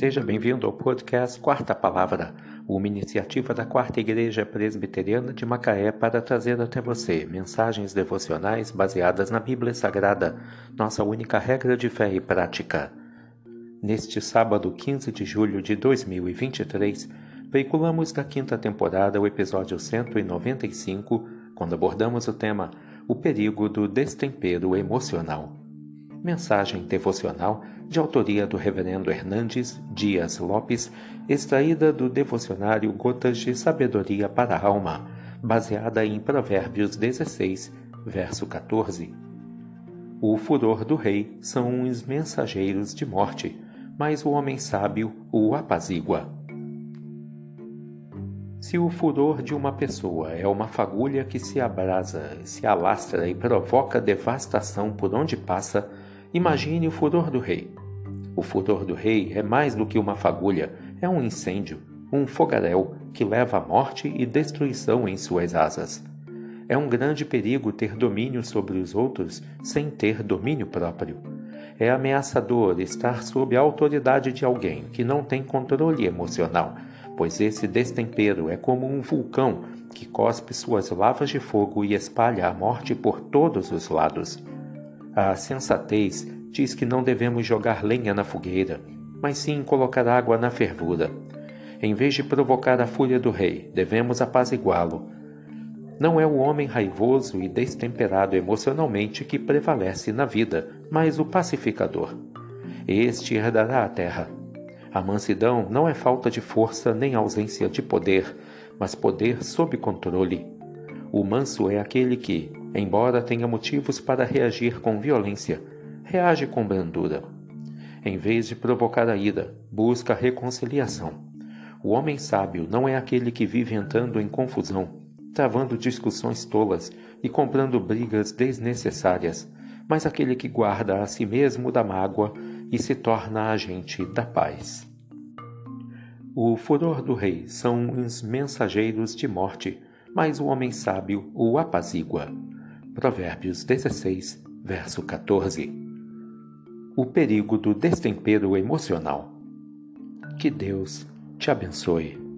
Seja bem-vindo ao podcast Quarta Palavra, uma iniciativa da Quarta Igreja Presbiteriana de Macaé para trazer até você mensagens devocionais baseadas na Bíblia Sagrada, nossa única regra de fé e prática. Neste sábado 15 de julho de 2023, veiculamos da quinta temporada o episódio 195, quando abordamos o tema O perigo do destempero emocional. Mensagem devocional de autoria do Reverendo Hernandes Dias Lopes, extraída do devocionário Gotas de Sabedoria para a Alma, baseada em Provérbios 16, verso 14. O furor do rei são os mensageiros de morte, mas o homem sábio o apazigua. Se o furor de uma pessoa é uma fagulha que se abrasa, se alastra e provoca devastação por onde passa, Imagine o furor do rei. O furor do rei é mais do que uma fagulha, é um incêndio, um fogaréu que leva morte e destruição em suas asas. É um grande perigo ter domínio sobre os outros sem ter domínio próprio. É ameaçador estar sob a autoridade de alguém que não tem controle emocional, pois esse destempero é como um vulcão que cospe suas lavas de fogo e espalha a morte por todos os lados. A sensatez diz que não devemos jogar lenha na fogueira, mas sim colocar água na fervura. Em vez de provocar a fúria do rei, devemos apaziguá-lo. Não é o homem raivoso e destemperado emocionalmente que prevalece na vida, mas o pacificador. Este herdará a terra. A mansidão não é falta de força nem ausência de poder, mas poder sob controle. O manso é aquele que, embora tenha motivos para reagir com violência, reage com brandura. Em vez de provocar a ira, busca reconciliação. O homem sábio não é aquele que vive entrando em confusão, travando discussões tolas e comprando brigas desnecessárias, mas aquele que guarda a si mesmo da mágoa e se torna agente da paz. O furor do rei são os mensageiros de morte, mas o homem sábio o apazigua. Provérbios 16, verso 14. O perigo do destempero emocional. Que Deus te abençoe.